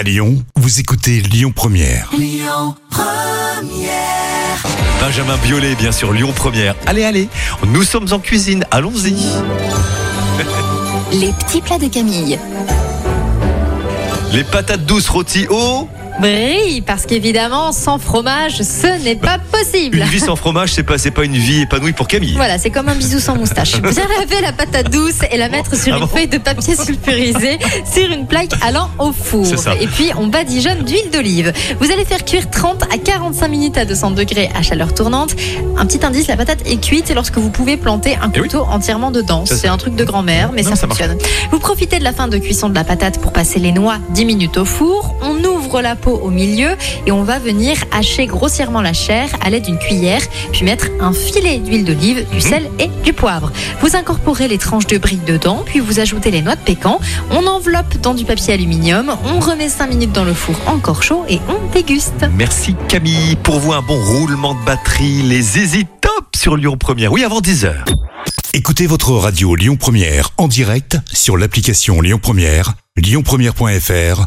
À Lyon, vous écoutez Lyon Première. Benjamin Biolay, bien sûr, Lyon Première. Allez, allez, nous sommes en cuisine, allons-y. Les petits plats de Camille. Les patates douces rôties au... Brie, parce qu'évidemment, sans fromage, ce n'est pas possible. Une vie sans fromage, c'est pas, pas une vie épanouie pour Camille. Voilà, c'est comme un bisou sans moustache. Bien laver la patate douce et la mettre sur Ah une bon feuille de papier sulfurisé sur une plaque allant au four. Et puis, on badigeonne d'huile d'olive. Vous allez faire cuire 30 à 45 minutes à 200 degrés à chaleur tournante. Un petit indice, la patate est cuite lorsque vous pouvez planter un Eh oui. couteau entièrement dedans. C'est un truc de grand-mère, mais Non, ça, ça fonctionne. Vous profitez de la fin de cuisson de la patate pour passer les noix 10 minutes au four. On ouvre la peau au milieu et on va venir hacher grossièrement la chair à l'aide d'une cuillère, puis mettre un filet d'huile d'olive, Mhm. du sel et du poivre. Vous incorporez les tranches de brie dedans, puis vous ajoutez les noix de pécan. On enveloppe dans du papier aluminium, on remet 5 minutes dans le four encore chaud et on déguste. Merci Camille. Pour vous, un bon roulement de batterie, les Easy Top sur Lyon Première. Oui, avant 10h. Écoutez votre radio Lyon Première en direct sur l'application Lyon Première, lyonpremière.fr